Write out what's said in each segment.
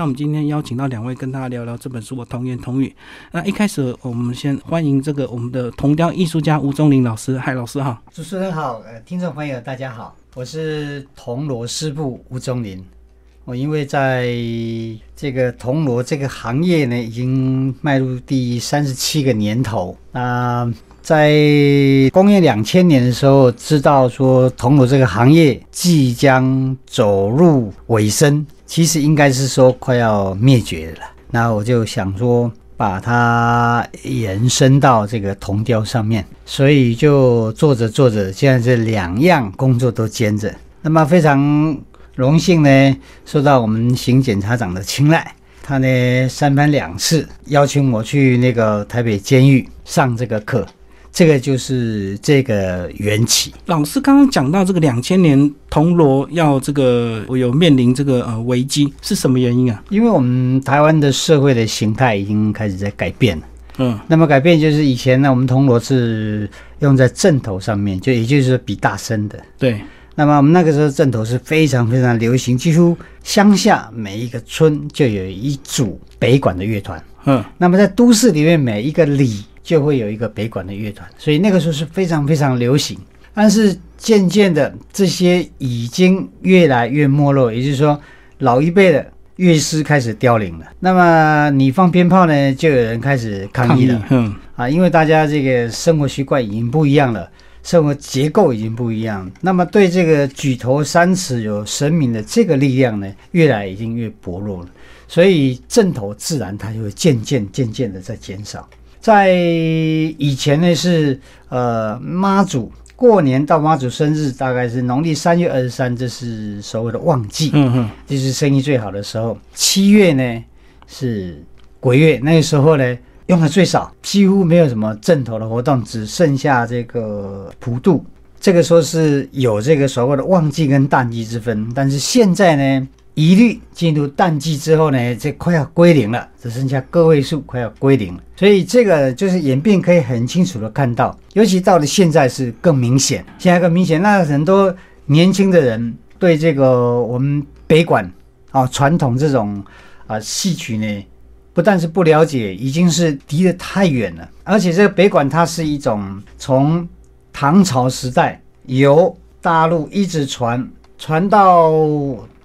那我们今天邀请到两位跟大家聊聊这本书的童言童语。那一开始我们先欢迎这个我们的铜雕艺术家吴宗林老师，嗨，老师好。主持人好，呃，听众朋友大家好，我是铜锣师部吴宗林。我因为在这个铜锣这个行业呢，已经迈入第三十七个年头。那在公元两千年的时候，知道说铜锣这个行业即将走入尾声，其实应该是说快要灭绝了。那我就想说，把它延伸到这个铜雕上面，所以就做着做着，现在这两样工作都兼着。那么非常荣幸呢，受到我们邢检察长的青睐，他呢三番两次邀请我去那个台北监狱上这个课。这个就是这个缘起。老师刚刚讲到这个两千年铜锣要这个有面临这个呃危机，是什么原因啊？因为我们台湾的社会的形态已经开始在改变了。嗯，那么改变就是以前呢，我们铜锣是用在正头上面，就也就是比大声的。对。那么我们那个时候正头是非常非常流行，几乎乡下每一个村就有一组北管的乐团。嗯。那么在都市里面每一个里。就会有一个北管的乐团，所以那个时候是非常非常流行。但是渐渐的，这些已经越来越没落，也就是说，老一辈的乐师开始凋零了。那么你放鞭炮呢，就有人开始抗议了。嗯啊，因为大家这个生活习惯已经不一样了，生活结构已经不一样。那么对这个举头三尺有神明的这个力量呢，越来已经越薄弱了。所以正头自然它就会渐渐渐渐的在减少。在以前呢，是呃妈祖过年到妈祖生日，大概是农历三月二十三，这是所谓的旺季，嗯哼，就是生意最好的时候。七月呢是鬼月，那个时候呢用的最少，几乎没有什么正头的活动，只剩下这个普渡。这个说是有这个所谓的旺季跟淡季之分，但是现在呢。一律进入淡季之后呢，这快要归零了，只剩下个位数，快要归零了。所以这个就是演变可以很清楚的看到，尤其到了现在是更明显。现在更明显，那很多年轻的人对这个我们北管啊传统这种啊戏曲呢，不但是不了解，已经是离得太远了。而且这个北管它是一种从唐朝时代由大陆一直传传到。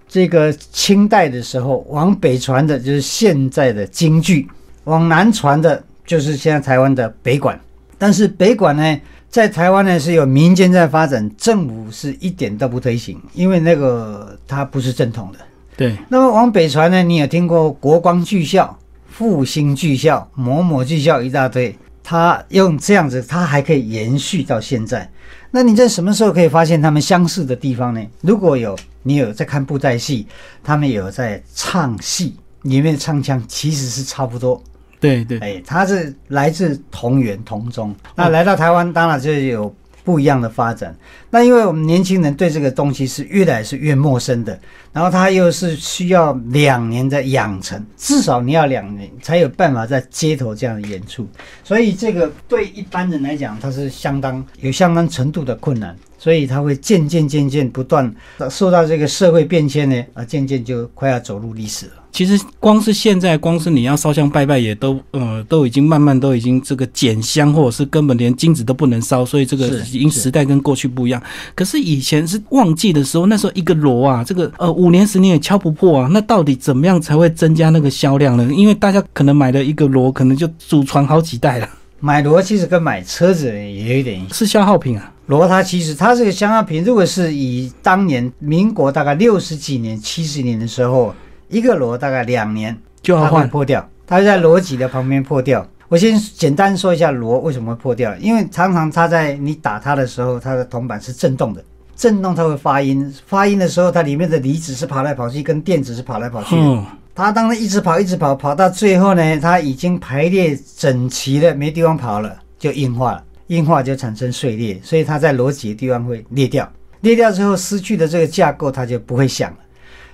这个清代的时候，往北传的就是现在的京剧，往南传的就是现在台湾的北管。但是北管呢，在台湾呢是有民间在发展，政府是一点都不推行，因为那个它不是正统的。对。那么往北传呢，你有听过国光剧校、复兴剧校、某某剧校一大堆，它用这样子，它还可以延续到现在。那你在什么时候可以发现他们相似的地方呢？如果有你有在看布袋戏，他们有在唱戏，里面的唱腔其实是差不多。对对，哎，他是来自同源同宗。那来到台湾，当然就有。不一样的发展，那因为我们年轻人对这个东西是越来是越陌生的，然后他又是需要两年的养成，至少你要两年才有办法在街头这样演出，所以这个对一般人来讲，它是相当有相当程度的困难，所以他会渐渐渐渐不断受到这个社会变迁呢，啊，渐渐就快要走入历史了。其实光是现在，光是你要烧香拜拜，也都呃都已经慢慢都已经这个减香，或者是根本连金子都不能烧，所以这个已经时代跟过去不一样。可是以前是旺季的时候，那时候一个锣啊，这个呃五年十年也敲不破啊。那到底怎么样才会增加那个销量呢？因为大家可能买了一个锣，可能就祖传好几代了。买锣其实跟买车子也有一点是消耗品啊。锣它其实它这个消耗品，如果是以当年民国大概六十几年、七十年的时候。一个螺大概两年就要换破掉，它在螺脊的旁边破掉。我先简单说一下螺为什么会破掉，因为常常它在你打它的时候，它的铜板是震动的，震动它会发音，发音的时候它里面的离子是跑来跑去，跟电子是跑来跑去。嗯，它当它一直跑一直跑，跑到最后呢，它已经排列整齐了，没地方跑了，就硬化了，硬化就产生碎裂，所以它在螺脊的地方会裂掉，裂掉之后失去的这个架构，它就不会响了。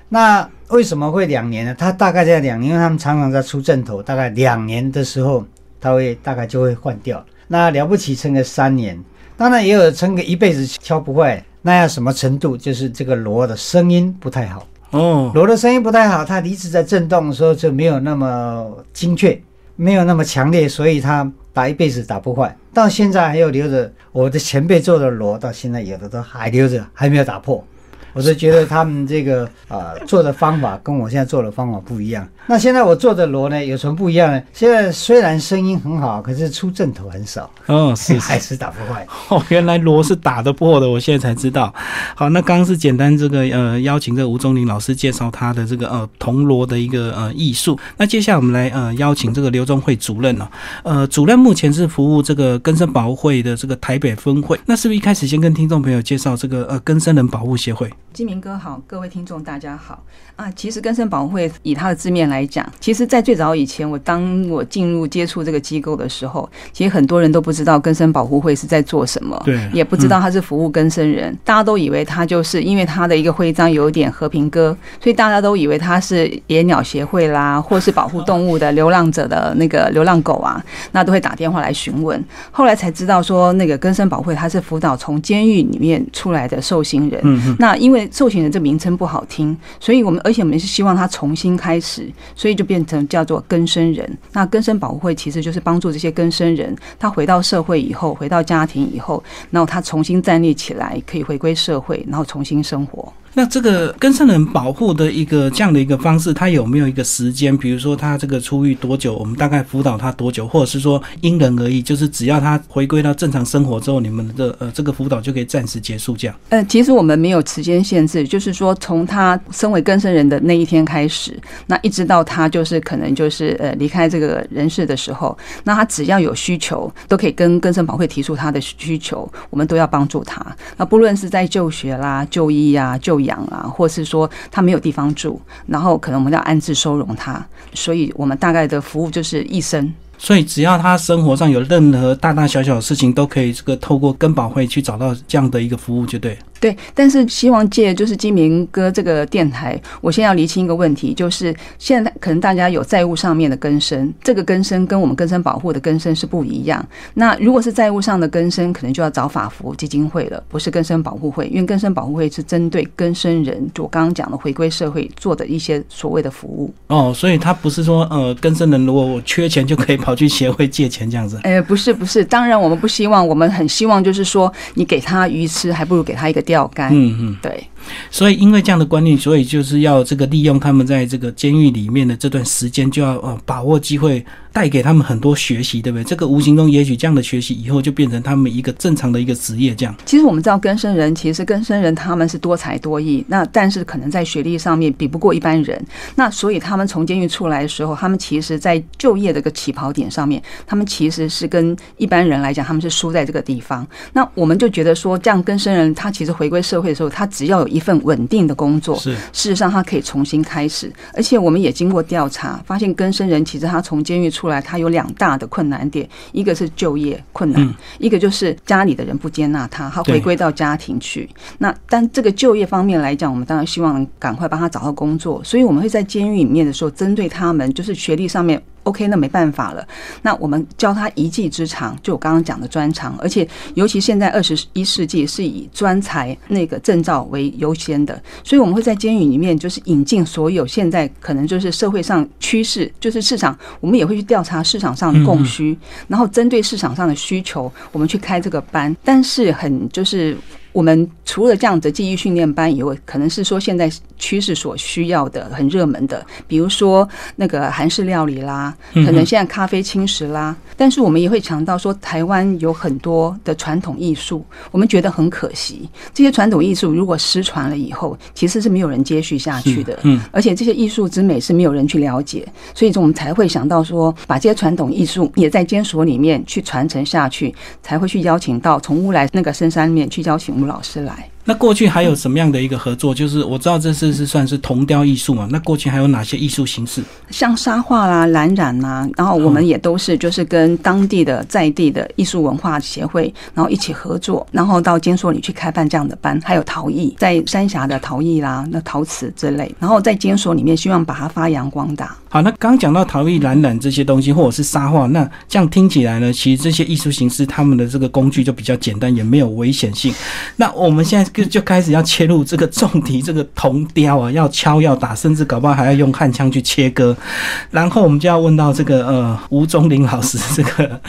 那为什么会两年呢？它大概在两年，因为他们常常在出阵头，大概两年的时候，它会大概就会换掉。那了不起撑个三年，当然也有撑个一辈子敲不坏。那要什么程度？就是这个锣的声音不太好哦，锣的声音不太好，它离子在震动的时候就没有那么精确，没有那么强烈，所以它打一辈子打不坏。到现在还有留着我的前辈做的锣，到现在有的都还留着，还没有打破。我是觉得他们这个啊做的方法跟我现在做的方法不一样。那现在我做的锣呢有什么不一样呢？现在虽然声音很好，可是出阵头很少。哦，是 还是打不坏。哦，原来锣是打得破的，我现在才知道。好，那刚刚是简单这个呃邀请这个吴宗林老师介绍他的这个呃铜锣的一个呃艺术。那接下来我们来呃邀请这个刘宗会主任哦。呃，主任目前是服务这个根生保护会的这个台北分会。那是不是一开始先跟听众朋友介绍这个呃根生人保护协会？金明哥好，各位听众大家好。啊！其实根生保护会以它的字面来讲，其实，在最早以前，我当我进入接触这个机构的时候，其实很多人都不知道根生保护会是在做什么，对，也不知道它是服务根生人，大家都以为它就是因为它的一个徽章有点和平鸽，所以大家都以为它是野鸟协会啦，或是保护动物的流浪者的那个流浪狗啊，那都会打电话来询问。后来才知道说，那个根生保护会它是辅导从监狱里面出来的受刑人，嗯，那因为受刑人这名称不好听，所以我们而且我们是希望他重新开始，所以就变成叫做根生人。那根生保护会其实就是帮助这些根生人，他回到社会以后，回到家庭以后，然后他重新站立起来，可以回归社会，然后重新生活。那这个跟生人保护的一个这样的一个方式，他有没有一个时间？比如说他这个出狱多久，我们大概辅导他多久，或者是说因人而异，就是只要他回归到正常生活之后，你们的呃这个辅导就可以暂时结束这样？呃，其实我们没有时间限制，就是说从他身为跟生人的那一天开始，那一直到他就是可能就是呃离开这个人世的时候，那他只要有需求，都可以跟根生保会提出他的需求，我们都要帮助他。那不论是在就学啦、就医呀、就养啊，或是说他没有地方住，然后可能我们要安置收容他，所以我们大概的服务就是一生。所以只要他生活上有任何大大小小的事情，都可以这个透过根保会去找到这样的一个服务，就对。对，但是希望借就是金明哥这个电台，我先要厘清一个问题，就是现在可能大家有债务上面的根生，这个根生跟我们根生保护的根生是不一样。那如果是债务上的根生，可能就要找法服基金会了，不是根生保护会，因为根生保护会是针对根生人，就我刚刚讲的回归社会做的一些所谓的服务。哦，所以他不是说呃根生人如果我缺钱就可以跑去协会借钱这样子。哎，不是不是，当然我们不希望，我们很希望就是说你给他鱼吃，还不如给他一个。钓竿，嗯嗯，对。所以，因为这样的观念，所以就是要这个利用他们在这个监狱里面的这段时间，就要呃把握机会，带给他们很多学习，对不对？这个无形中，也许这样的学习以后就变成他们一个正常的一个职业。这样，其实我们知道，根生人其实根生人他们是多才多艺，那但是可能在学历上面比不过一般人。那所以他们从监狱出来的时候，他们其实在就业的个起跑点上面，他们其实是跟一般人来讲，他们是输在这个地方。那我们就觉得说，这样根生人他其实回归社会的时候，他只要有一份稳定的工作，是。事实上他可以重新开始，而且我们也经过调查，发现根生人其实他从监狱出来，他有两大的困难点，一个是就业困难，一个就是家里的人不接纳他，他回归到家庭去。那但这个就业方面来讲，我们当然希望赶快帮他找到工作，所以我们会在监狱里面的时候，针对他们就是学历上面。OK，那没办法了。那我们教他一技之长，就我刚刚讲的专长，而且尤其现在二十一世纪是以专才那个证照为优先的，所以我们会在监狱里面就是引进所有现在可能就是社会上趋势，就是市场，我们也会去调查市场上的供需，然后针对市场上的需求，我们去开这个班。但是很就是。我们除了这样的记忆训练班以外，可能是说现在趋势所需要的很热门的，比如说那个韩式料理啦，可能现在咖啡轻食啦。但是我们也会强调说，台湾有很多的传统艺术，我们觉得很可惜。这些传统艺术如果失传了以后，其实是没有人接续下去的。嗯，而且这些艺术之美是没有人去了解，所以我们才会想到说，把这些传统艺术也在监所里面去传承下去，才会去邀请到从乌来那个深山里面去邀请。我们老师来。那过去还有什么样的一个合作？就是我知道这次是算是铜雕艺术嘛。那过去还有哪些艺术形式？像沙画啦、蓝染呐，然后我们也都是就是跟当地的在地的艺术文化协会，然后一起合作，然后到监所里去开办这样的班。还有陶艺，在三峡的陶艺啦、那陶瓷之类，然后在监所里面希望把它发扬光大。好，那刚讲到陶艺、蓝染这些东西，或者是沙画，那这样听起来呢，其实这些艺术形式他们的这个工具就比较简单，也没有危险性。那我们现在。就就开始要切入这个重题，这个铜雕啊，要敲要打，甚至搞不好还要用焊枪去切割。然后我们就要问到这个呃吴宗林老师，这个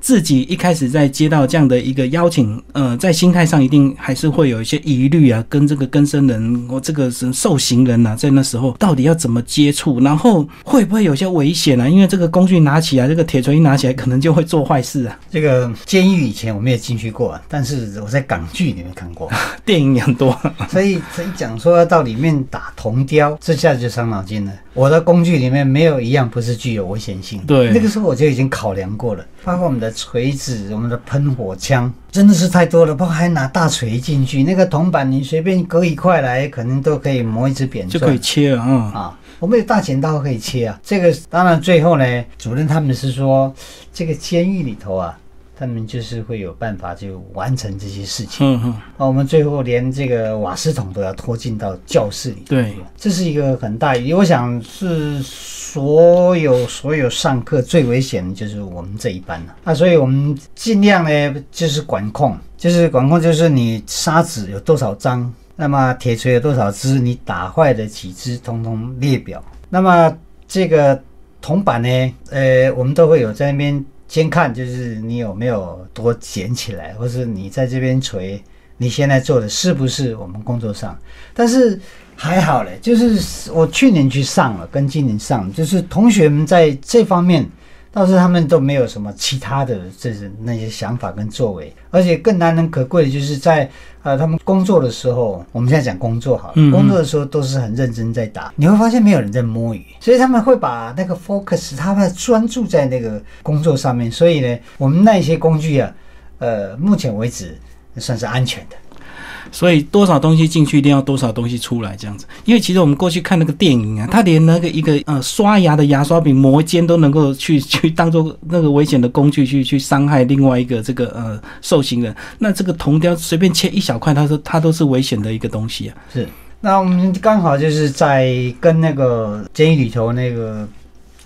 自己一开始在接到这样的一个邀请，呃，在心态上一定还是会有一些疑虑啊，跟这个跟生人或这个是受刑人呐，在那时候到底要怎么接触，然后会不会有些危险啊？因为这个工具拿起来，这个铁锤一拿起来，可能就会做坏事啊。这个监狱以前我没有进去过，但是我在港剧里面看过，电影也很多，所以所以讲说要到里面打铜雕，这下就伤脑筋了。我的工具里面没有一样不是具有危险性。对，那个时候我就已经考量过了，包括我们的锤子、我们的喷火枪，真的是太多了。包括还拿大锤进去，那个铜板你随便割一块来，可能都可以磨一只扁就可以切了啊。啊，我们有大剪刀可以切啊。这个当然最后呢，主任他们是说，这个监狱里头啊。他们就是会有办法就完成这些事情。嗯嗯。那我们最后连这个瓦斯桶都要拖进到教室里。对，这是一个很大，我想是所有所有上课最危险的就是我们这一班了。那所以我们尽量呢，就是管控，就是管控，就是你砂纸有多少张，那么铁锤有多少只，你打坏的几只，通通列表。那么这个铜板呢，呃，我们都会有在那边。先看就是你有没有多捡起来，或是你在这边锤，你现在做的是不是我们工作上？但是还好嘞，就是我去年去上了，跟今年上，就是同学们在这方面。倒是他们都没有什么其他的，这是那些想法跟作为，而且更难能可贵的就是在呃他们工作的时候，我们现在讲工作好了，工作的时候都是很认真在打，你会发现没有人在摸鱼，所以他们会把那个 focus，他们专注在那个工作上面，所以呢，我们那些工具啊，呃，目前为止算是安全的。所以多少东西进去，一定要多少东西出来，这样子。因为其实我们过去看那个电影啊，他连那个一个呃刷牙的牙刷柄磨尖都能够去 去当做那个危险的工具去去伤害另外一个这个呃受刑人。那这个铜雕随便切一小块，他说他都是危险的一个东西啊。是。那我们刚好就是在跟那个监狱里头那个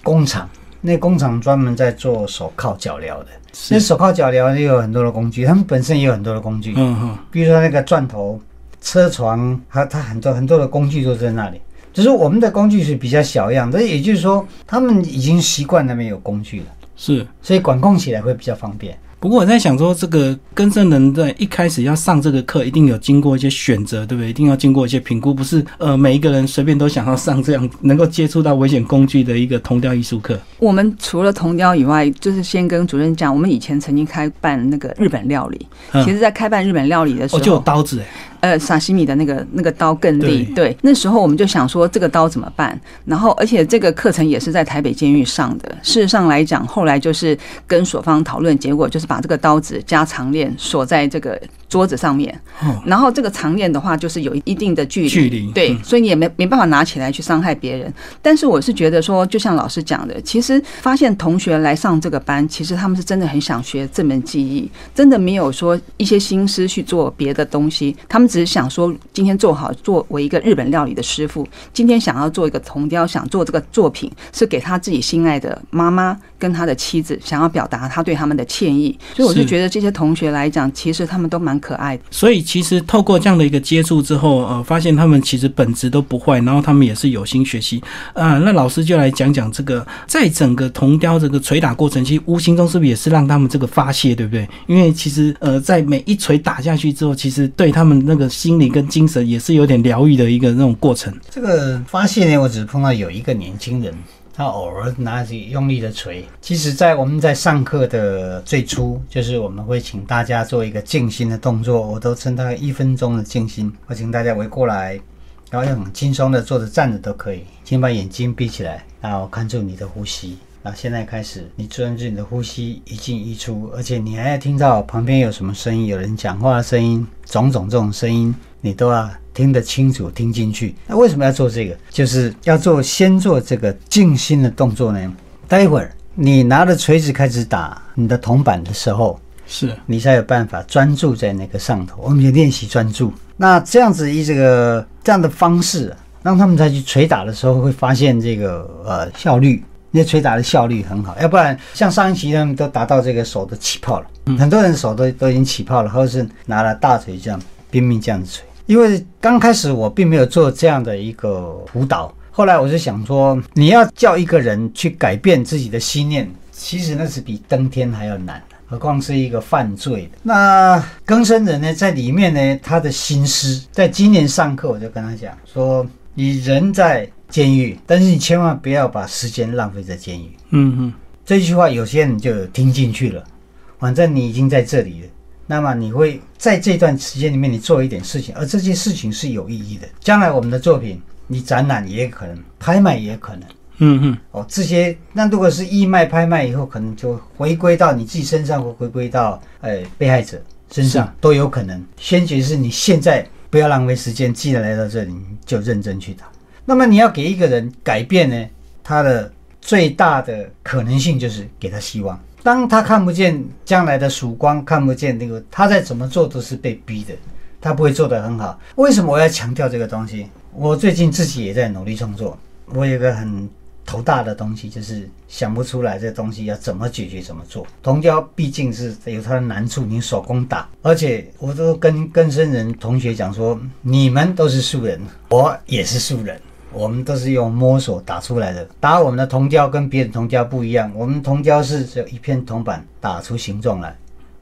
工厂，那工厂专门在做手铐脚镣的。那手铐脚镣也有很多的工具，他们本身也有很多的工具，嗯哼，比如说那个钻头、车床，它它很多很多的工具都在那里。只是我们的工具是比较小样，但也就是说，他们已经习惯那边有工具了，是，所以管控起来会比较方便。不过我在想说，这个跟生人在一开始要上这个课，一定有经过一些选择，对不对？一定要经过一些评估，不是呃每一个人随便都想要上这样能够接触到危险工具的一个铜雕艺术课。我们除了铜雕以外，就是先跟主任讲，我们以前曾经开办那个日本料理。其实，在开办日本料理的时候，就有刀子哎。呃，沙西米的那个那个刀更利。对，那时候我们就想说这个刀怎么办？然后，而且这个课程也是在台北监狱上的。事实上来讲，后来就是跟所方讨论，结果就是把这个刀子加长链锁在这个。桌子上面，然后这个长链的话，就是有一定的距离，距离对，所以你也没没办法拿起来去伤害别人。但是我是觉得说，就像老师讲的，其实发现同学来上这个班，其实他们是真的很想学这门技艺，真的没有说一些心思去做别的东西。他们只是想说，今天做好作为一个日本料理的师傅，今天想要做一个铜雕，想做这个作品，是给他自己心爱的妈妈跟他的妻子，想要表达他对他们的歉意。所以我就觉得这些同学来讲，其实他们都蛮。可爱的，所以其实透过这样的一个接触之后，呃，发现他们其实本质都不坏，然后他们也是有心学习啊。那老师就来讲讲这个，在整个铜雕这个捶打过程，其实无形中是不是也是让他们这个发泄，对不对？因为其实呃，在每一锤打下去之后，其实对他们那个心理跟精神也是有点疗愈的一个那种过程。这个发泄呢，我只碰到有一个年轻人。他偶尔拿起用力的锤。其实，在我们在上课的最初，就是我们会请大家做一个静心的动作，我都称它一分钟的静心。我请大家围过来，然后很轻松的坐着、站着都可以，请把眼睛闭起来，然后看住你的呼吸。那现在开始，你专注你的呼吸一进一出，而且你还要听到旁边有什么声音，有人讲话的声音，种种这种声音，你都要。听得清楚，听进去。那为什么要做这个？就是要做先做这个静心的动作呢？待会儿你拿着锤子开始打你的铜板的时候，是你才有办法专注在那个上头。我们就练习专注。那这样子以这个这样的方式，让他们再去捶打的时候，会发现这个呃效率，那捶打的效率很好。要不然像上一期他们都达到这个手都起泡了，很多人手都都已经起泡了，或者是拿了大锤这样拼命这样子捶。因为刚开始我并没有做这样的一个辅导，后来我就想说，你要叫一个人去改变自己的心念，其实那是比登天还要难，何况是一个犯罪的。那更生人呢，在里面呢，他的心思，在今年上课我就跟他讲说，你人在监狱，但是你千万不要把时间浪费在监狱。嗯嗯，这句话有些人就听进去了，反正你已经在这里了。那么你会在这段时间里面，你做一点事情，而这些事情是有意义的。将来我们的作品，你展览也可能，拍卖也可能。嗯嗯。哦，这些那如果是义卖拍卖以后，可能就回归到你自己身上，或回归到呃被害者身上都有可能。先决是你现在不要浪费时间，既然来到这里，就认真去打。那么你要给一个人改变呢，他的最大的可能性就是给他希望。当他看不见将来的曙光，看不见那个，他再怎么做都是被逼的，他不会做得很好。为什么我要强调这个东西？我最近自己也在努力创作，我有个很头大的东西，就是想不出来这东西要怎么解决，怎么做。铜雕毕竟是有它的难处，你手工打，而且我都跟跟生人同学讲说，你们都是素人，我也是素人。我们都是用摸索打出来的，打我们的铜胶跟别的铜胶不一样，我们铜胶是只有一片铜板打出形状来，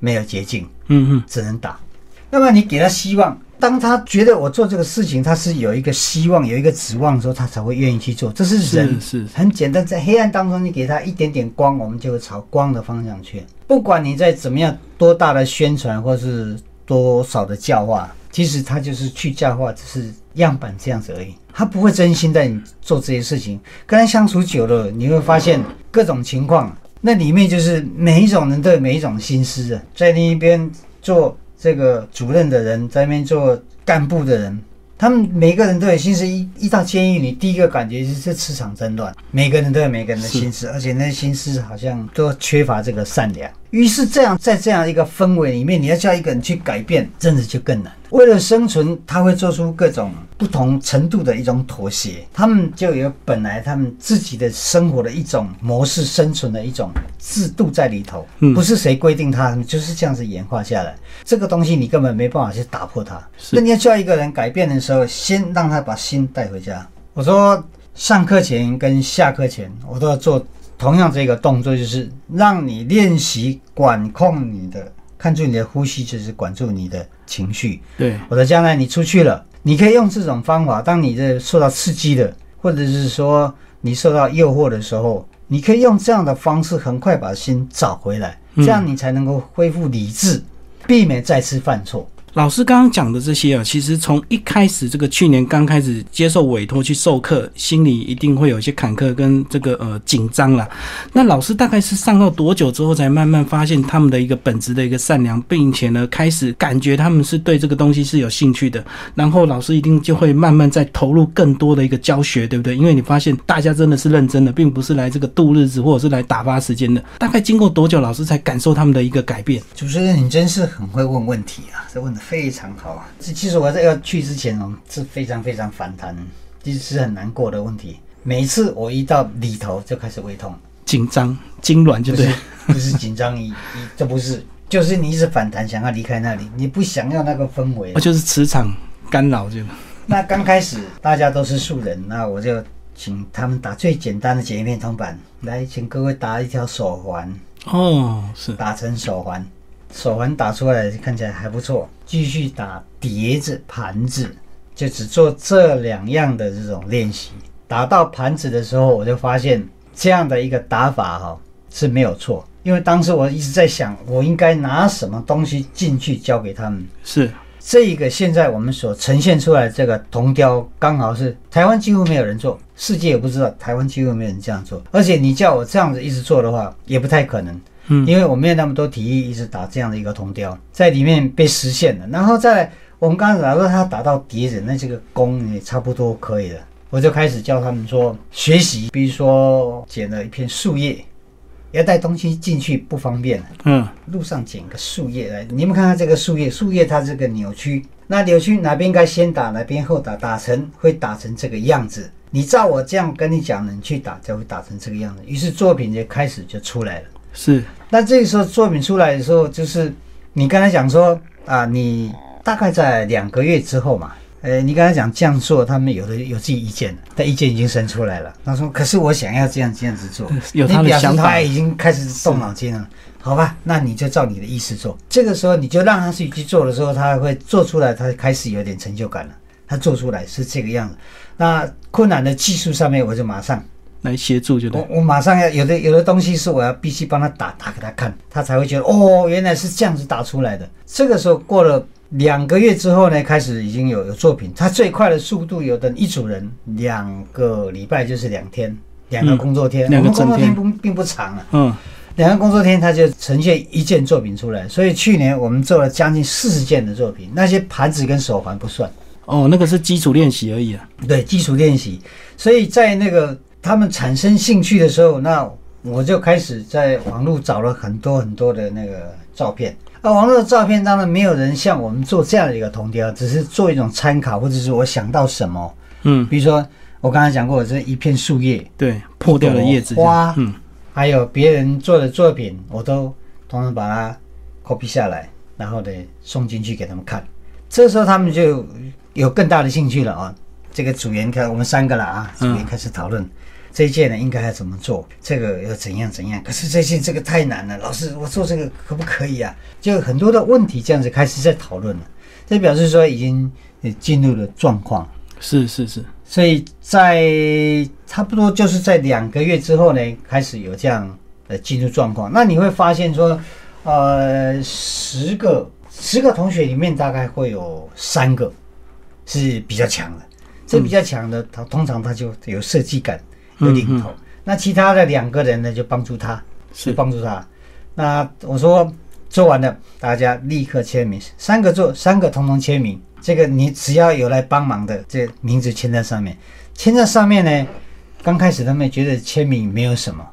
没有捷径，嗯嗯，只能打。那么你给他希望，当他觉得我做这个事情，他是有一个希望、有一个指望的时候，他才会愿意去做。这是人，是很简单，在黑暗当中，你给他一点点光，我们就会朝光的方向去。不管你在怎么样多大的宣传，或是多少的教化，其实他就是去教化，只是样板这样子而已。他不会真心在你做这些事情，跟他相处久了，你会发现各种情况，那里面就是每一种人都有每一种心思的，在另一边做这个主任的人，在那边做干部的人。他们每个人都有心思，一一到监狱里，第一个感觉就是磁场真乱。每个人都有每个人的心思，而且那心思好像都缺乏这个善良。于是这样，在这样一个氛围里面，你要叫一个人去改变，真的就更难。为了生存，他会做出各种不同程度的一种妥协。他们就有本来他们自己的生活的一种模式，生存的一种制度在里头，不是谁规定他，就是这样子演化下来。这个东西你根本没办法去打破它。那你要叫一个人改变的时候，先让他把心带回家。我说，上课前跟下课前，我都要做同样这个动作，就是让你练习管控你的。看住你的呼吸，就是管住你的情绪。对，我的将来你出去了，你可以用这种方法。当你的受到刺激的，或者是说你受到诱惑的时候，你可以用这样的方式，很快把心找回来，这样你才能够恢复理智，避免再次犯错。老师刚刚讲的这些啊，其实从一开始这个去年刚开始接受委托去授课，心里一定会有一些坎坷跟这个呃紧张啦。那老师大概是上到多久之后，才慢慢发现他们的一个本质的一个善良，并且呢开始感觉他们是对这个东西是有兴趣的。然后老师一定就会慢慢在投入更多的一个教学，对不对？因为你发现大家真的是认真的，并不是来这个度日子或者是来打发时间的。大概经过多久，老师才感受他们的一个改变？主持人，你真是很会问问题啊，这问的。非常好，这其实我在要去之前哦，是非常非常反弹，其实是很难过的问题。每次我一到里头就开始胃痛、紧张、痉挛，就对，不是紧张，一这不是，就是你一直反弹，想要离开那里，你不想要那个氛围，就是磁场干扰就。那刚开始大家都是素人，那我就请他们打最简单的简易片铜板，来，请各位打一条手环。哦，是。打成手环。手环打出来看起来还不错，继续打碟子、盘子，就只做这两样的这种练习。打到盘子的时候，我就发现这样的一个打法哈是没有错，因为当时我一直在想，我应该拿什么东西进去教给他们。是这一个现在我们所呈现出来这个铜雕，刚好是台湾几乎没有人做，世界也不知道台湾几乎没有人这样做，而且你叫我这样子一直做的话，也不太可能。嗯，因为我没有那么多体力，一直打这样的一个铜雕，在里面被实现了。然后再来，我们刚才打说他打到敌人，那这个弓也差不多可以了。我就开始教他们说学习，比如说捡了一片树叶，要带东西进去不方便。嗯，路上捡个树叶来，你们看看这个树叶，树叶它这个扭曲，那扭曲哪边该先打，哪边后打，打成会打成这个样子。你照我这样跟你讲，你去打才会打成这个样子。于是作品就开始就出来了。是，那这个时候作品出来的时候，就是你刚才讲说啊，你大概在两个月之后嘛，呃，你刚才讲这样做，他们有的有自己意见但意见已经生出来了。他说：“可是我想要这样这样子做。”有他的想法，已经开始动脑筋了。好吧，那你就照你的意思做。这个时候你就让他自己去做的时候，他会做出来，他开始有点成就感了。他做出来是这个样子。那困难的技术上面，我就马上来协助，就我我马上要有的有的东西是我要必须帮他打打给他看，他才会觉得哦，原来是这样子打出来的。这个时候过了两个月之后呢，开始已经有有作品。他最快的速度，有的一组人两个礼拜就是两天，两个工作天，两个工作天不并不长啊。嗯。两个工作天，他就呈现一件作品出来。所以去年我们做了将近四十件的作品，那些盘子跟手环不算。哦，那个是基础练习而已啊。对，基础练习。所以在那个他们产生兴趣的时候，那我就开始在网络找了很多很多的那个照片。啊，网络的照片当然没有人像我们做这样的一个铜雕，只是做一种参考，或者是我想到什么。嗯，比如说我刚才讲过，这一片树叶，对，破掉的叶子，花，嗯。还有别人做的作品，我都通常把它 copy 下来，然后呢送进去给他们看。这时候他们就有更大的兴趣了啊！这个组员看我们三个了啊，组员开始讨论这一件呢应该要怎么做，这个要怎样怎样。可是这件这个太难了，老师我做这个可不可以啊？就很多的问题这样子开始在讨论了，这表示说已经进入了状况。是是是。所以在差不多就是在两个月之后呢，开始有这样的进入状况。那你会发现说，呃，十个十个同学里面大概会有三个是比较强的，这比较强的，他通常他就有设计感，有领头。那其他的两个人呢，就帮助他，是帮助他。那我说做完了，大家立刻签名，三个做，三个通通签名。这个你只要有来帮忙的，这名字签在上面，签在上面呢。刚开始他们觉得签名没有什么。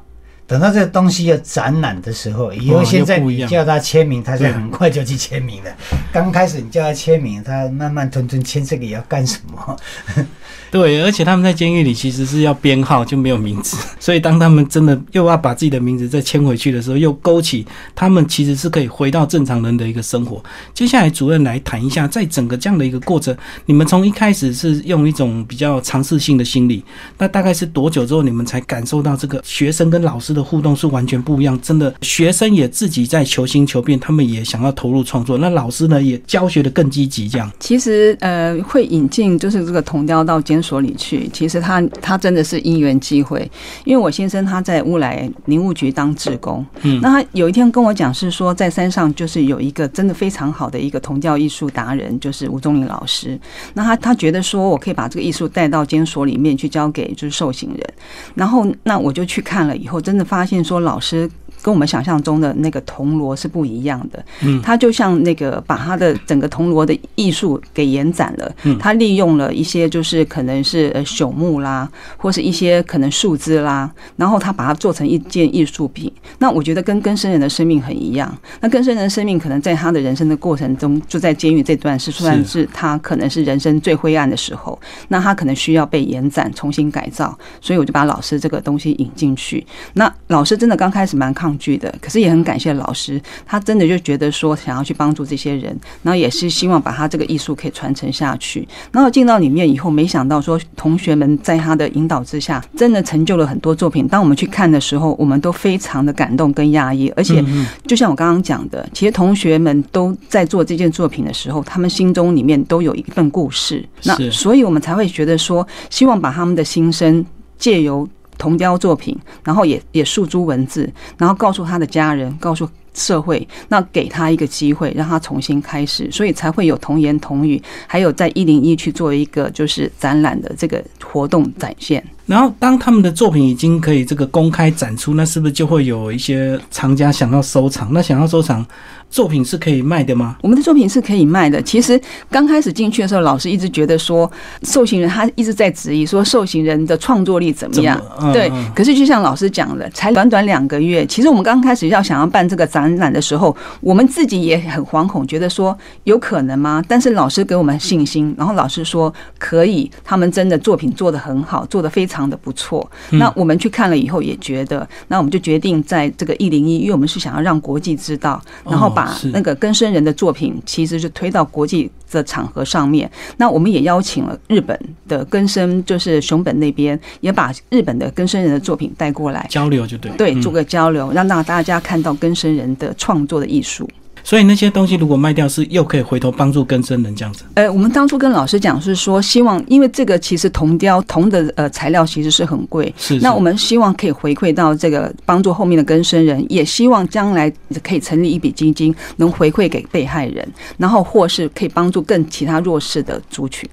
等到这个东西要展览的时候，以后现在你叫他签名，他就很快就去签名了。刚开始你叫他签名，他慢慢吞吞签这个也要干什么？对，而且他们在监狱里其实是要编号，就没有名字。所以当他们真的又要把自己的名字再签回去的时候，又勾起他们其实是可以回到正常人的一个生活。接下来主任来谈一下，在整个这样的一个过程，你们从一开始是用一种比较尝试性的心理，那大概是多久之后你们才感受到这个学生跟老师？的互动是完全不一样，真的，学生也自己在求新求变，他们也想要投入创作。那老师呢，也教学的更积极，这样。其实，呃，会引进就是这个铜雕到监所里去，其实他他真的是因缘机会。因为我先生他在乌来林务局当志工，嗯，那他有一天跟我讲是说，在山上就是有一个真的非常好的一个铜雕艺术达人，就是吴宗林老师。那他他觉得说我可以把这个艺术带到监所里面去教给就是受刑人，然后那我就去看了以后，真的。发现说老师。跟我们想象中的那个铜锣是不一样的，嗯，他就像那个把他的整个铜锣的艺术给延展了，嗯，他利用了一些就是可能是呃朽木啦，或是一些可能树枝啦，然后他把它做成一件艺术品。那我觉得跟根生人的生命很一样。那根生人的生命可能在他的人生的过程中，就在监狱这段是算是他可能是人生最灰暗的时候，那他可能需要被延展、重新改造。所以我就把老师这个东西引进去。那老师真的刚开始蛮抗。拒的，可是也很感谢老师，他真的就觉得说想要去帮助这些人，然后也是希望把他这个艺术可以传承下去。然后进到里面以后，没想到说同学们在他的引导之下，真的成就了很多作品。当我们去看的时候，我们都非常的感动跟压抑。而且就像我刚刚讲的，其实同学们都在做这件作品的时候，他们心中里面都有一份故事。那所以我们才会觉得说，希望把他们的心声借由。铜雕作品，然后也也诉诸文字，然后告诉他的家人，告诉社会，那给他一个机会，让他重新开始，所以才会有童言童语，还有在一零一去做一个就是展览的这个活动展现。然后，当他们的作品已经可以这个公开展出，那是不是就会有一些藏家想要收藏？那想要收藏作品是可以卖的吗？我们的作品是可以卖的。其实刚开始进去的时候，老师一直觉得说，受刑人他一直在质疑说，受刑人的创作力怎么样？对。可是就像老师讲的，才短短两个月，其实我们刚开始要想要办这个展览的时候，我们自己也很惶恐，觉得说有可能吗？但是老师给我们信心，然后老师说可以，他们真的作品做得很好，做得非常。常的不错。那我们去看了以后也觉得，那我们就决定在这个一零一，因为我们是想要让国际知道，然后把那个根生人的作品，其实就推到国际的场合上面。那我们也邀请了日本的根生，就是熊本那边，也把日本的根生人的作品带过来交流，就对，对，做个交流，让让大家看到根生人的创作的艺术。所以那些东西如果卖掉，是又可以回头帮助更生人这样子。呃，我们当初跟老师讲是说，希望因为这个其实铜雕铜的呃材料其实是很贵，是。那我们希望可以回馈到这个帮助后面的更生人，也希望将来可以成立一笔基金，能回馈给被害人，然后或是可以帮助更其他弱势的族群。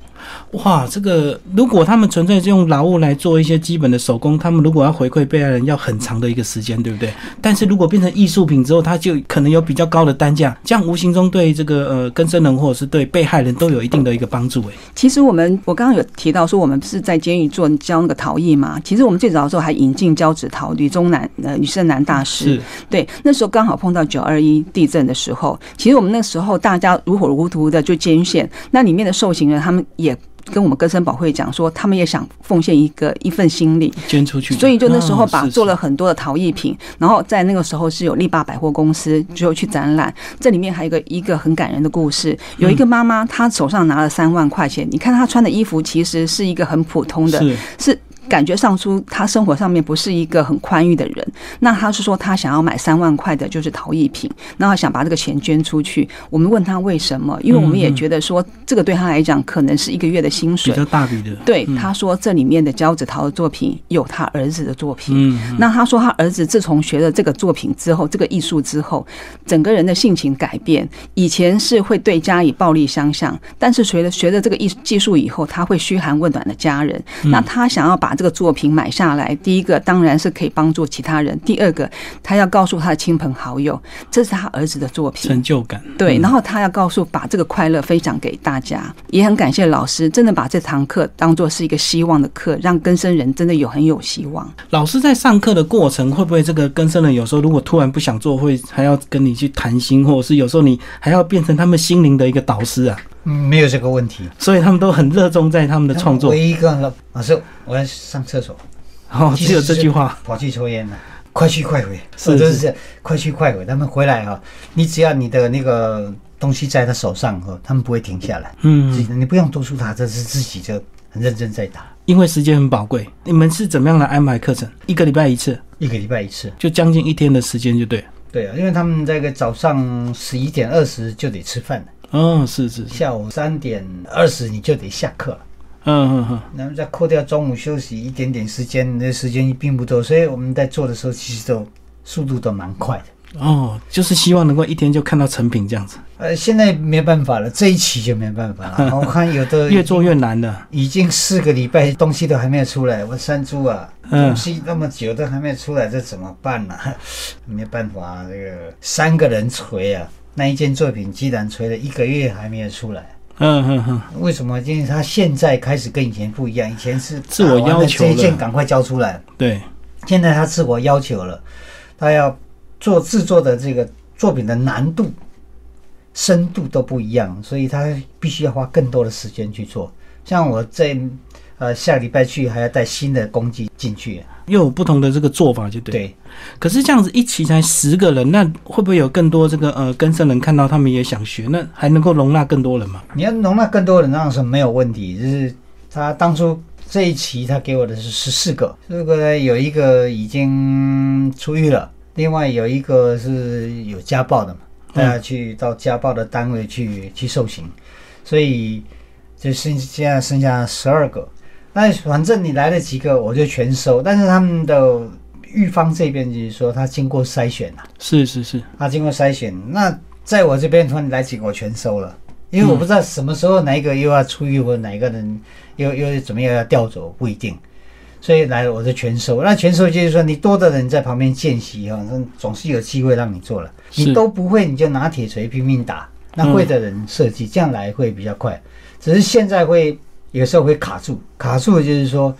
哇，这个如果他们纯粹是用劳务来做一些基本的手工，他们如果要回馈被害人，要很长的一个时间，对不对？但是如果变成艺术品之后，它就可能有比较高的单价，这样无形中对这个呃更生人或者是对被害人都有一定的一个帮助。哎，其实我们我刚刚有提到说，我们是在监狱做教那个陶艺嘛。其实我们最早的时候还引进胶纸陶，吕中南呃吕胜南大师，对，那时候刚好碰到九二一地震的时候，其实我们那时候大家如火如荼的就捐献，那里面的受刑人他们也。跟我们根生保会讲说，他们也想奉献一个一份心力。捐出去，所以就那时候把做了很多的陶艺品，然后在那个时候是有力霸百货公司就去展览，这里面还有一个一个很感人的故事，有一个妈妈她手上拿了三万块钱，你看她穿的衣服其实是一个很普通的，是。感觉上出他生活上面不是一个很宽裕的人，那他是说他想要买三万块的，就是陶艺品，然后想把这个钱捐出去。我们问他为什么，因为我们也觉得说这个对他来讲可能是一个月的薪水，比较大笔的。对，他说这里面的胶子陶的作品有他儿子的作品。嗯，那他说他儿子自从学了这个作品之后，这个艺术之后，整个人的性情改变。以前是会对家以暴力相向，但是随着学了这个艺技术以后，他会嘘寒问暖的家人。那他想要把这个作品买下来，第一个当然是可以帮助其他人，第二个他要告诉他的亲朋好友，这是他儿子的作品，成就感。对，然后他要告诉把这个快乐分享给大家，也很感谢老师，真的把这堂课当做是一个希望的课，让更生人真的有很有希望。老师在上课的过程，会不会这个更生人有时候如果突然不想做，会还要跟你去谈心，或者是有时候你还要变成他们心灵的一个导师啊？嗯，没有这个问题，所以他们都很热衷在他们的创作。唯一一个老师，我要上厕所，哦，只有这句话，跑去抽烟了，快去快回，是是是，快去快回。他们回来哈，你只要你的那个东西在他手上哈，他们不会停下来。嗯，你不用督促他，这是自己就很认真在打。因为时间很宝贵，你们是怎么样来安排课程？一个礼拜一次，一个礼拜一次，就将近一天的时间就对。对啊，因为他们这个早上十一点二十就得吃饭了。哦，是是，下午三点二十你就得下课了，嗯嗯嗯，然后再扣掉中午休息一点点时间，那时间并不多，所以我们在做的时候其实都速度都蛮快的。哦，就是希望能够一天就看到成品这样子。呃，现在没办法了，这一期就没办法了。我看有的越做越难了，已经四个礼拜东西都还没有出来，我山猪啊，东西那么久都还没有出来，这怎么办呢？没办法，这个三个人锤啊。那一件作品，居然吹了一个月还没有出来。嗯嗯嗯。为什么？因为他现在开始跟以前不一样，以前是自我要求这一件赶快交出来。对。现在他自我要求了，他要做制作的这个作品的难度、深度都不一样，所以他必须要花更多的时间去做。像我在呃下礼拜去，还要带新的工具进去。又有不同的这个做法，就对。对，可是这样子一起才十个人，那会不会有更多这个呃跟生人看到他们也想学？那还能够容纳更多人吗？你要容纳更多人，那是没有问题。就是他当初这一期他给我的是十四个，这个有一个已经出狱了，另外有一个是有家暴的嘛，大家去到家暴的单位去去受刑，所以就剩现在剩下十二个。那反正你来了几个，我就全收。但是他们的玉方这边就是说，他经过筛选了。是是是，他经过筛选。那在我这边，突然来几个，我全收了。因为我不知道什么时候哪一个又要出狱，或者哪一个人又又怎么样要调走，不一定。所以来了我就全收。那全收就是说，你多的人在旁边见习哈，那总是有机会让你做了。你都不会，你就拿铁锤拼命打。那会的人设计，这样来会比较快。只是现在会。有时候会卡住，卡住就是说，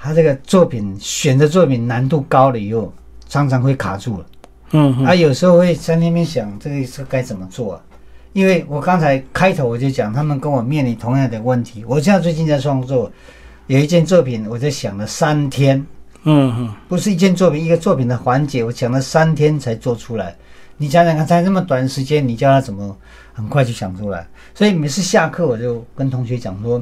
他这个作品选的作品难度高了以后，常常会卡住了。嗯，啊，有时候会在那边想，这个是该怎么做？啊？因为我刚才开头我就讲，他们跟我面临同样的问题。我现在最近在创作，有一件作品，我在想了三天，嗯哼，不是一件作品，一个作品的环节，我想了三天才做出来。你想想看，在那么短时间，你叫他怎么很快就想出来？所以每次下课，我就跟同学讲说，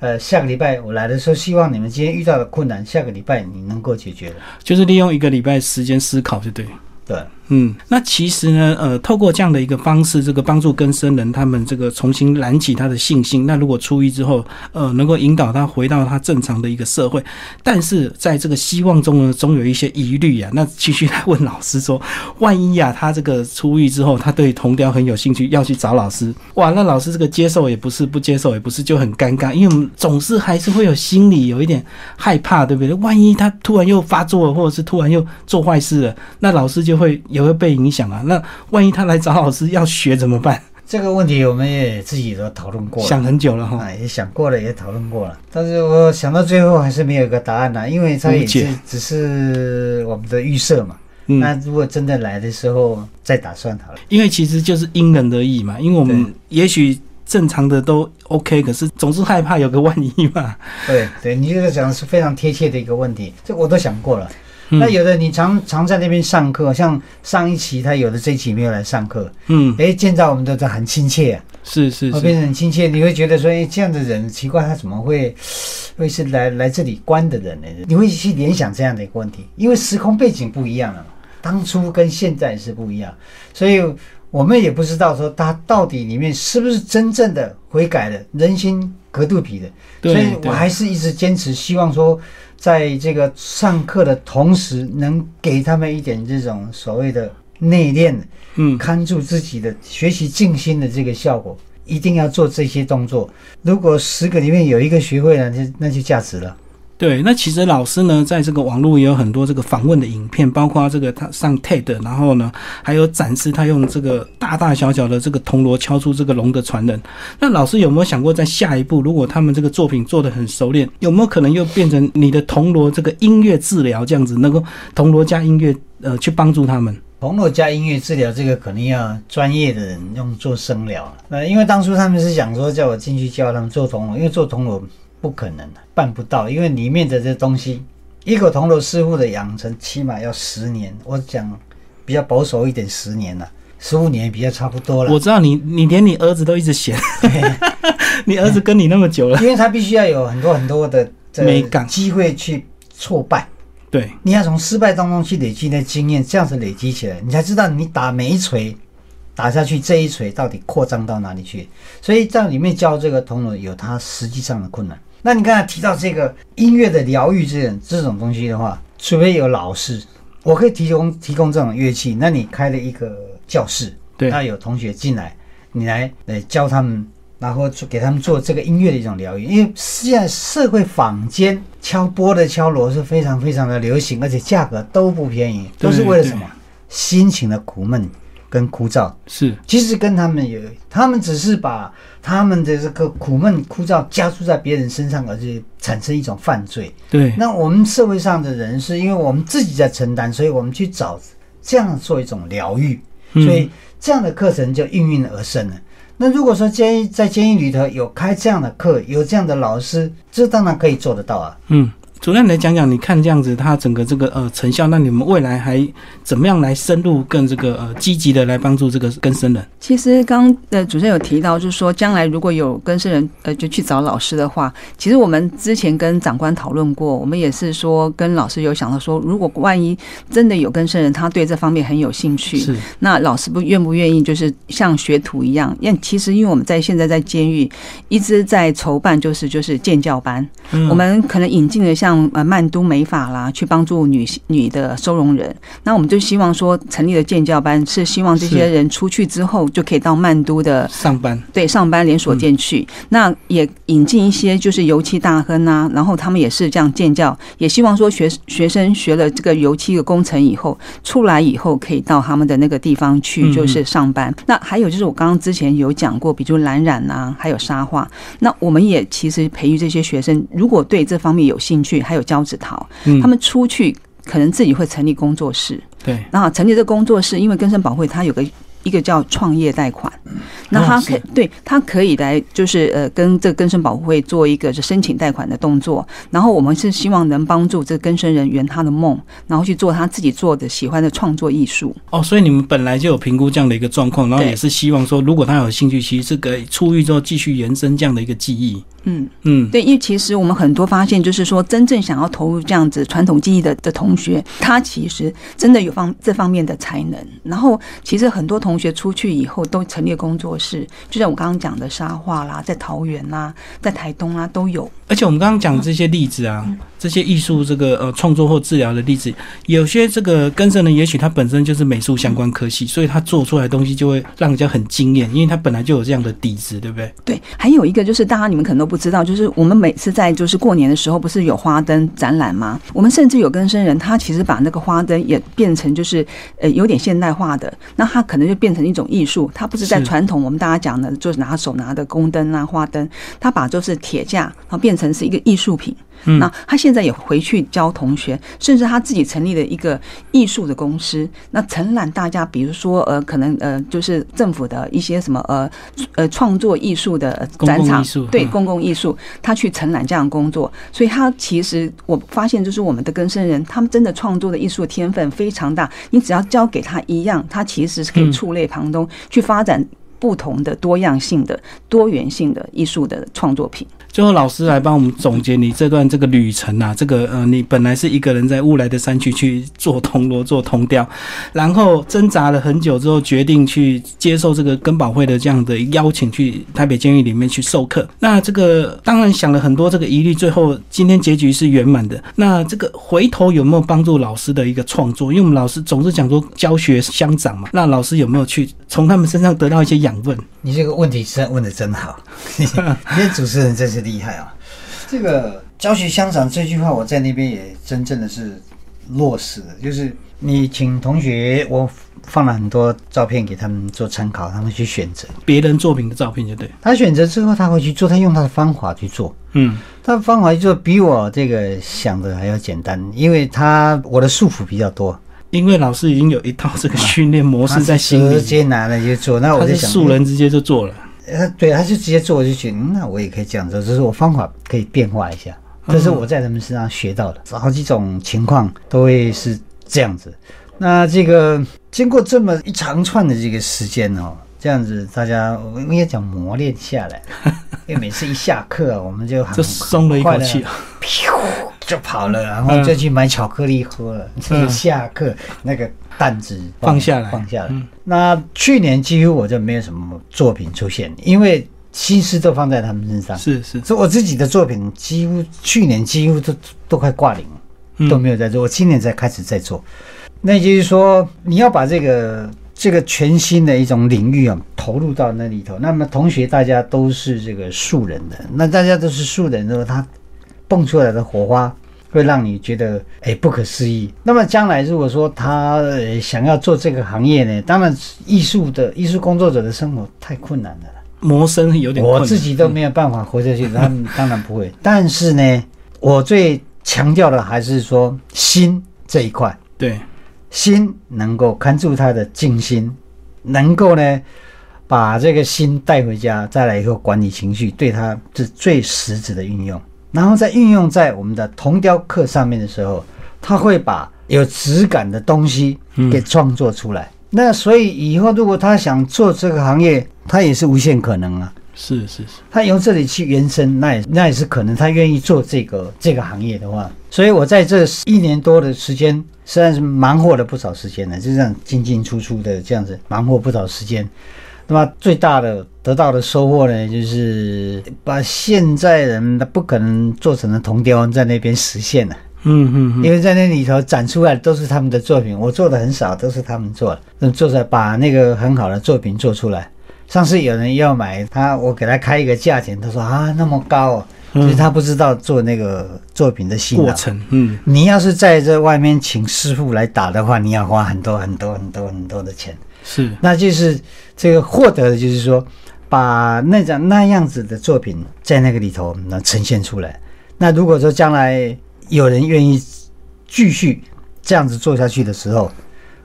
呃，下个礼拜我来的时候，希望你们今天遇到的困难，下个礼拜你能够解决的，就是利用一个礼拜时间思考，就对。对。嗯，那其实呢，呃，透过这样的一个方式，这个帮助跟生人他们这个重新燃起他的信心。那如果出狱之后，呃，能够引导他回到他正常的一个社会，但是在这个希望中呢，总有一些疑虑啊。那继续来问老师说，万一啊，他这个出狱之后，他对铜雕很有兴趣，要去找老师，哇，那老师这个接受也不是，不接受也不是，就很尴尬，因为我们总是还是会有心里有一点害怕，对不对？万一他突然又发作了，或者是突然又做坏事了，那老师就会也会被。影响啊，那万一他来找老师要学怎么办？这个问题我们也自己都讨论过，想很久了哈，也想过了，也讨论过了。但是我想到最后还是没有一个答案呢，因为他也是只是我们的预设嘛。那如果真的来的时候再打算好了，因为其实就是因人而异嘛。因为我们也许正常的都 OK，可是总是害怕有个万一嘛。对对，你这个讲的是非常贴切的一个问题，这我都想过了。那有的你常常在那边上课，像上一期他有的这一期没有来上课，嗯，哎，见到我们都都很亲切，是是，会变得很亲切。你会觉得说，哎，这样的人奇怪，他怎么会 会是来来这里关的人呢？你会去联想这样的一个问题，因为时空背景不一样了嘛，当初跟现在是不一样，所以我们也不知道说他到底里面是不是真正的悔改了，人心隔肚皮的。所以我还是一直坚持，希望说。在这个上课的同时，能给他们一点这种所谓的内练，嗯，看住自己的学习静心的这个效果，一定要做这些动作。如果十个里面有一个学会了，就那就价值了。对，那其实老师呢，在这个网络也有很多这个访问的影片，包括这个他上 TED，然后呢，还有展示他用这个大大小小的这个铜锣敲出这个龙的传人。那老师有没有想过，在下一步，如果他们这个作品做得很熟练，有没有可能又变成你的铜锣这个音乐治疗这样子，能够铜锣加音乐，呃，去帮助他们？铜锣加音乐治疗这个肯定要 专业的人用做声疗。那，因为当初他们是想说叫我进去教他们做铜锣，因为做铜锣。不可能的，办不到，因为里面的这东西，一个铜锣师傅的养成起码要十年。我讲比较保守一点，十年了，十五年比较差不多了。我知道你，你连你儿子都一直嫌，你儿子跟你那么久了，因为他必须要有很多很多的美感机会去挫败。对，你要从失败当中去累积的经验，这样子累积起来，你才知道你打每一锤。打下去这一锤到底扩张到哪里去？所以在里面教这个铜锣有它实际上的困难。那你刚才提到这个音乐的疗愈这种这种东西的话，除非有老师，我可以提供提供这种乐器。那你开了一个教室，对，那有同学进来，你来来教他们，然后做给他们做这个音乐的一种疗愈。因为现在社会坊间敲钵的敲锣是非常非常的流行，而且价格都不便宜，都是为了什么？心情的苦闷。跟枯燥是，其实跟他们有，他们只是把他们的这个苦闷枯燥加注在别人身上，而且产生一种犯罪。对，那我们社会上的人是因为我们自己在承担，所以我们去找这样做一种疗愈，所以这样的课程就应运而生了。那如果说监狱在监狱里头有开这样的课，有这样的老师，这当然可以做得到啊。嗯。主任来讲讲，你看这样子，它整个这个呃成效，那你们未来还怎么样来深入更这个呃积极的来帮助这个更生人？其实刚呃主任有提到，就是说将来如果有更生人呃就去找老师的话，其实我们之前跟长官讨论过，我们也是说跟老师有想到说，如果万一真的有更生人，他对这方面很有兴趣，是那老师不愿不愿意就是像学徒一样？因为其实因为我们在现在在监狱一直在筹办，就是就是建教班，嗯我们可能引进了像。像呃曼都美法啦，去帮助女女的收容人，那我们就希望说成立的建教班是希望这些人出去之后就可以到曼都的上班，对上班连锁店去。那也引进一些就是油漆大亨啊，然后他们也是这样建教，也希望说学学生学了这个油漆的工程以后出来以后可以到他们的那个地方去就是上班。那还有就是我刚刚之前有讲过，比如蓝染啊，还有沙画，那我们也其实培育这些学生，如果对这方面有兴趣。还有胶子桃，他们出去可能自己会成立工作室。对，然后成立这工作室，因为根生保会它有个。一个叫创业贷款。那他可对他可以来，就是呃，跟这根生保护会做一个是申请贷款的动作。然后我们是希望能帮助这根生人圆他的梦，然后去做他自己做的喜欢的创作艺术。哦，所以你们本来就有评估这样的一个状况，然后也是希望说，如果他有兴趣，其实这个出狱之后继续延伸这样的一个记忆。嗯嗯，对，因为其实我们很多发现，就是说真正想要投入这样子传统技艺的的同学，他其实真的有方这方面的才能。然后，其实很多同学出去以后都成立工作室，就像我刚刚讲的沙画啦，在桃园啦，在台东啦都有。而且我们刚刚讲这些例子啊，这些艺术这个呃创作或治疗的例子，有些这个根生人也许他本身就是美术相关科系，所以他做出来的东西就会让人家很惊艳，因为他本来就有这样的底子，对不对？对。还有一个就是，大家你们可能都不知道，就是我们每次在就是过年的时候，不是有花灯展览吗？我们甚至有根生人，他其实把那个花灯也变成就是呃有点现代化的，那他可能就变成一种艺术。他不是在传统我们大家讲的，就是拿手拿的宫灯啊花灯，他把就是铁架然后变成是一个艺术品。那他现在也回去教同学，甚至他自己成立了一个艺术的公司，那承揽大家，比如说呃，可能呃，就是政府的一些什么呃呃创作艺术的展场，对公共艺术，他去承揽这样工作，所以他其实我发现，就是我们的根生人，他们真的创作的艺术天分非常大，你只要教给他一样，他其实是可以触类旁通，去发展不同的多样性的多元性的艺术的创作品。最后，老师来帮我们总结你这段这个旅程啊，这个呃，你本来是一个人在乌来的山区去做铜锣、做铜雕，然后挣扎了很久之后，决定去接受这个根宝会的这样的邀请，去台北监狱里面去授课。那这个当然想了很多这个疑虑，最后今天结局是圆满的。那这个回头有没有帮助老师的一个创作？因为我们老师总是讲说教学相长嘛，那老师有没有去从他们身上得到一些养分？你这个问题真问的真好，今天主持人真是。厉害啊！这个教学相长这句话，我在那边也真正的是落实了。就是你请同学，我放了很多照片给他们做参考，他们去选择别人作品的照片，就对。他选择之后，他会去做，他用他的方法去做。嗯，他的方法去做比我这个想的还要简单，因为他我的束缚比较多，因为老师已经有一套这个训练模式在心里，直接拿来就做。那我就想，素人直接就做了。他对，他就直接做，我就觉得那我也可以这样做，只是我方法可以变化一下。这是我在他们身上学到的，好几种情况都会是这样子。那这个经过这么一长串的这个时间哦，这样子大家应该讲磨练下来，因为每次一下课，我们就就松了一口气，就跑了，然后就去买巧克力喝了。就是下课那个。担子放下来，放下来。那去年几乎我就没有什么作品出现，因为心思都放在他们身上。是是，所以我自己的作品几乎去年几乎都都快挂零，都没有在做。我今年才开始在做。那就是说，你要把这个这个全新的一种领域啊投入到那里头。那么同学大家都是这个素人的，那大家都是素人的时候，他蹦出来的火花。会让你觉得哎不可思议。那么将来如果说他想要做这个行业呢？当然，艺术的艺术工作者的生活太困难了，谋生有点。我自己都没有办法活下去，他们当然不会。但是呢，我最强调的还是说心这一块。对，心能够看住他的静心，能够呢把这个心带回家，再来以后管理情绪，对他是最实质的运用。然后再运用在我们的铜雕刻上面的时候，他会把有质感的东西给创作出来。那所以以后如果他想做这个行业，他也是无限可能啊。是是是，他由这里去延伸，那也那也是可能。他愿意做这个这个行业的话，所以我在这一年多的时间，实际上是忙活了不少时间呢，就这样进进出出的这样子忙活不少时间。那么最大的得到的收获呢，就是把现在人不可能做成的铜雕在那边实现了。嗯嗯，因为在那里头展出来都是他们的作品，我做的很少，都是他们做的。那做出来把那个很好的作品做出来。上次有人要买他，我给他开一个价钱，他说啊那么高哦，其实他不知道做那个作品的辛过程。嗯，你要是在这外面请师傅来打的话，你要花很多很多很多很多的钱。是，那就是这个获得的，就是说，把那张那样子的作品在那个里头能呈现出来。那如果说将来有人愿意继续这样子做下去的时候，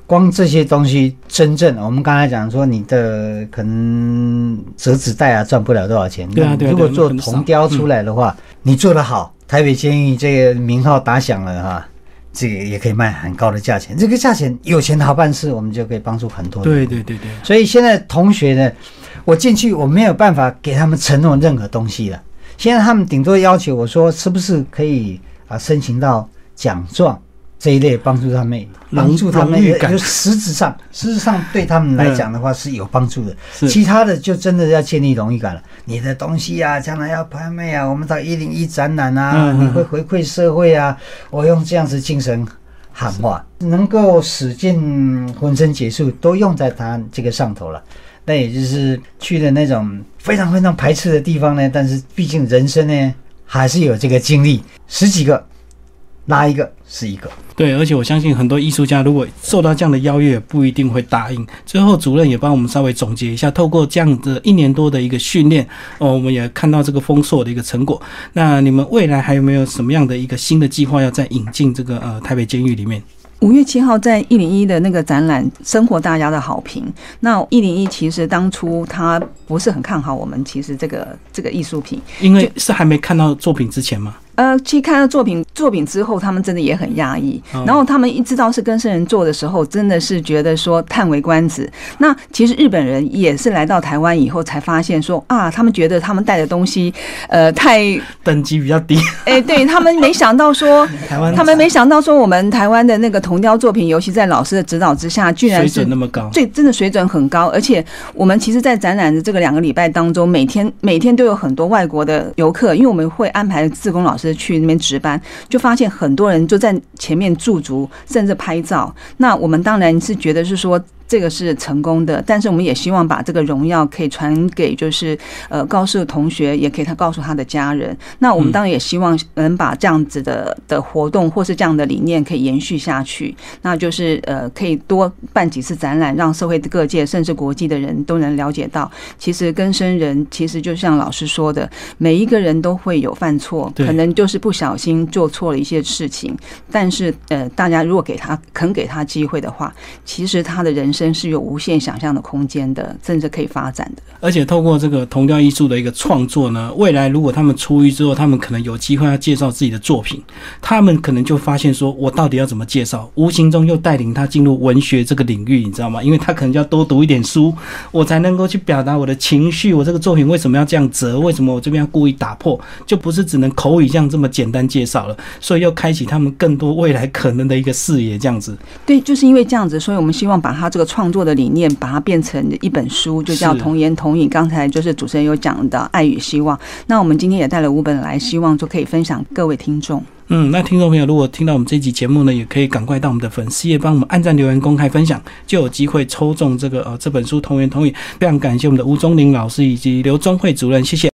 光这些东西，真正我们刚才讲说，你的可能折纸袋啊，赚不了多少钱。对啊，对如果做铜雕出来的话，你做得好，台北监狱这个名号打响了哈。这个也可以卖很高的价钱，这个价钱有钱好办事，我们就可以帮助很多人。对对对对。所以现在同学呢，我进去我没有办法给他们承诺任何东西了。现在他们顶多要求我说，是不是可以啊申请到奖状？这一类帮助他们，帮助他们，就实质上，实质上对他们来讲的话是有帮助的。其他的就真的要建立荣誉感了。你的东西啊，将来要拍卖啊，我们到一零一展览啊，你会回馈社会啊。我用这样子精神喊话，能够使尽浑身解数都用在他这个上头了。那也就是去的那种非常非常排斥的地方呢。但是毕竟人生呢，还是有这个经历，十几个。拉一个是一个，对，而且我相信很多艺术家如果受到这样的邀约，不一定会答应。最后主任也帮我们稍微总结一下，透过这样的一年多的一个训练，哦，我们也看到这个丰硕的一个成果。那你们未来还有没有什么样的一个新的计划要再引进这个呃台北监狱里面？五月七号在一零一的那个展览，生活大家的好评。那一零一其实当初他不是很看好我们，其实这个这个艺术品，因为是还没看到作品之前吗？呃，去看了作品作品之后，他们真的也很压抑。然后他们一知道是跟生人做的时候，真的是觉得说叹为观止。那其实日本人也是来到台湾以后才发现说啊，他们觉得他们带的东西，呃，太等级比较低。哎，对他们没想到说，台湾他们没想到说，我们台湾的那个铜雕作品，尤其在老师的指导之下，居然是水准那么高，最真的水准很高。而且我们其实，在展览的这个两个礼拜当中，每天每天都有很多外国的游客，因为我们会安排自工老师。去那边值班，就发现很多人就在前面驻足，甚至拍照。那我们当然是觉得是说。这个是成功的，但是我们也希望把这个荣耀可以传给，就是呃，告诉同学，也可以他告诉他的家人。那我们当然也希望能把这样子的的活动或是这样的理念可以延续下去。那就是呃，可以多办几次展览，让社会各界甚至国际的人都能了解到，其实跟生人其实就像老师说的，每一个人都会有犯错，可能就是不小心做错了一些事情。但是呃，大家如果给他肯给他机会的话，其实他的人生。是有无限想象的空间的，甚至可以发展的。而且透过这个铜雕艺术的一个创作呢，未来如果他们出狱之后，他们可能有机会要介绍自己的作品，他们可能就发现说，我到底要怎么介绍？无形中又带领他进入文学这个领域，你知道吗？因为他可能就要多读一点书，我才能够去表达我的情绪。我这个作品为什么要这样折？为什么我这边要故意打破？就不是只能口语这样这么简单介绍了。所以又开启他们更多未来可能的一个视野，这样子。对，就是因为这样子，所以我们希望把他这个。创作的理念，把它变成一本书，就叫《童言童语》。刚才就是主持人有讲的爱与希望。那我们今天也带了五本来，希望就可以分享各位听众。嗯，那听众朋友如果听到我们这集节目呢，也可以赶快到我们的粉丝页帮我们按赞、留言、公开分享，就有机会抽中这个呃这本书《童言童语》。非常感谢我们的吴宗林老师以及刘宗慧主任，谢谢。